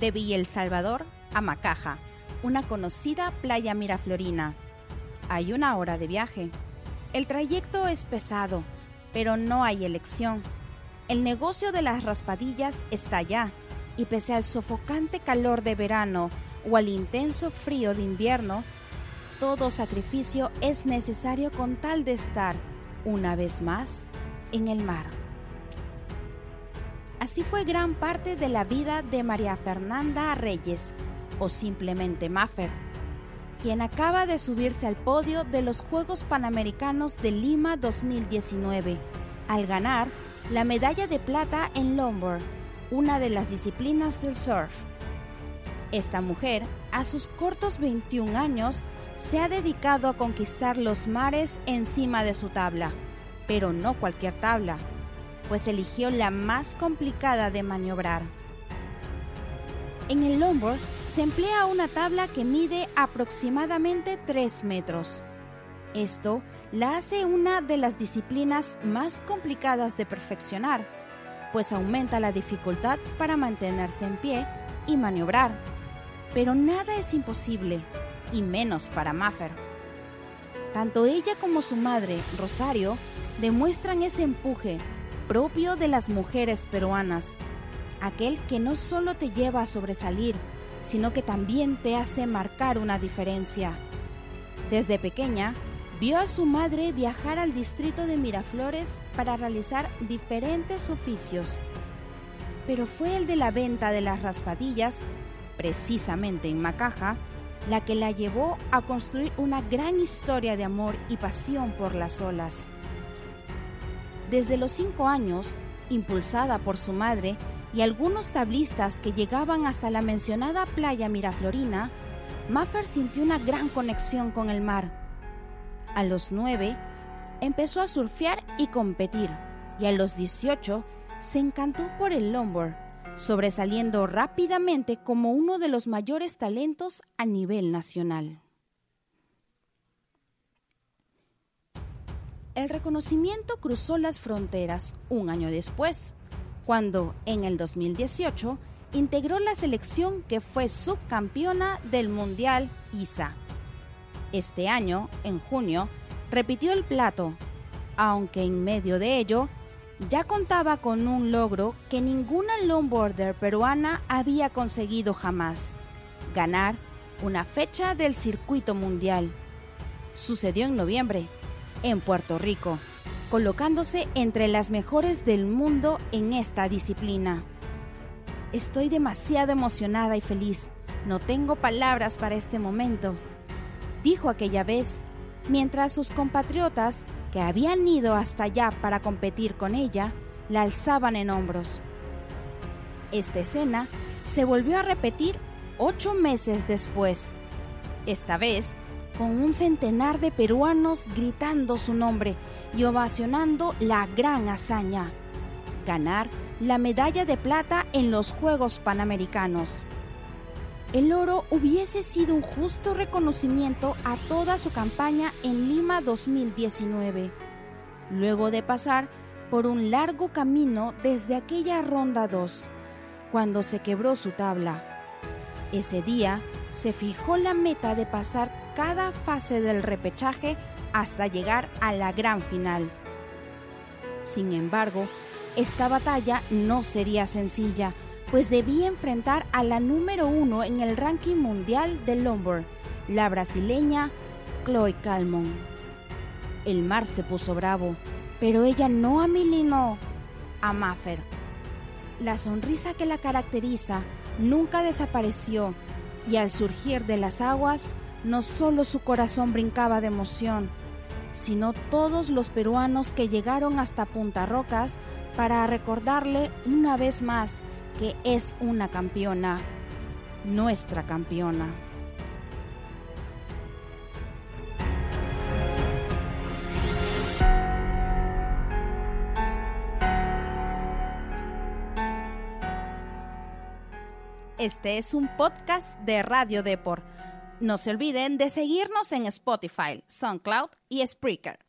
de Villa El Salvador a Macaja, una conocida playa miraflorina. Hay una hora de viaje. El trayecto es pesado, pero no hay elección. El negocio de las raspadillas está allá, y pese al sofocante calor de verano o al intenso frío de invierno, todo sacrificio es necesario con tal de estar, una vez más, en el mar. Así fue gran parte de la vida de María Fernanda Reyes, o simplemente Maffer, quien acaba de subirse al podio de los Juegos Panamericanos de Lima 2019, al ganar la medalla de plata en longboard, una de las disciplinas del surf. Esta mujer, a sus cortos 21 años, se ha dedicado a conquistar los mares encima de su tabla, pero no cualquier tabla, pues eligió la más complicada de maniobrar. En el longboard se emplea una tabla que mide aproximadamente 3 metros. Esto la hace una de las disciplinas más complicadas de perfeccionar, pues aumenta la dificultad para mantenerse en pie y maniobrar. Pero nada es imposible, y menos para Maffer. Tanto ella como su madre, Rosario, demuestran ese empuje propio de las mujeres peruanas, aquel que no solo te lleva a sobresalir, sino que también te hace marcar una diferencia. Desde pequeña, vio a su madre viajar al distrito de Miraflores para realizar diferentes oficios, pero fue el de la venta de las raspadillas, precisamente en Macaja, la que la llevó a construir una gran historia de amor y pasión por las olas. Desde los cinco años, impulsada por su madre y algunos tablistas que llegaban hasta la mencionada playa Miraflorina, Maffer sintió una gran conexión con el mar. A los nueve, empezó a surfear y competir, y a los 18 se encantó por el longboard, sobresaliendo rápidamente como uno de los mayores talentos a nivel nacional. El reconocimiento cruzó las fronteras un año después, cuando en el 2018 integró la selección que fue subcampeona del Mundial ISA. Este año, en junio, repitió el plato, aunque en medio de ello ya contaba con un logro que ninguna longboarder peruana había conseguido jamás, ganar una fecha del circuito mundial. Sucedió en noviembre, en Puerto Rico, colocándose entre las mejores del mundo en esta disciplina. Estoy demasiado emocionada y feliz. No tengo palabras para este momento, dijo aquella vez, mientras sus compatriotas, que habían ido hasta allá para competir con ella, la alzaban en hombros. Esta escena se volvió a repetir ocho meses después. Esta vez con un centenar de peruanos gritando su nombre y ovacionando la gran hazaña, ganar la medalla de plata en los Juegos Panamericanos. El oro hubiese sido un justo reconocimiento a toda su campaña en Lima 2019, luego de pasar por un largo camino desde aquella ronda 2, cuando se quebró su tabla. Ese día se fijó la meta de pasar cada fase del repechaje hasta llegar a la gran final. Sin embargo, esta batalla no sería sencilla, pues debía enfrentar a la número uno en el ranking mundial de longboard, la brasileña Chloe Calmon. El mar se puso bravo, pero ella no amilinó a Maffer. La sonrisa que la caracteriza nunca desapareció y al surgir de las aguas no solo su corazón brincaba de emoción, sino todos los peruanos que llegaron hasta Punta Rocas para recordarle una vez más que es una campeona, nuestra campeona. Este es un podcast de Radio Deport no se olviden de seguirnos en Spotify, SoundCloud y Spreaker.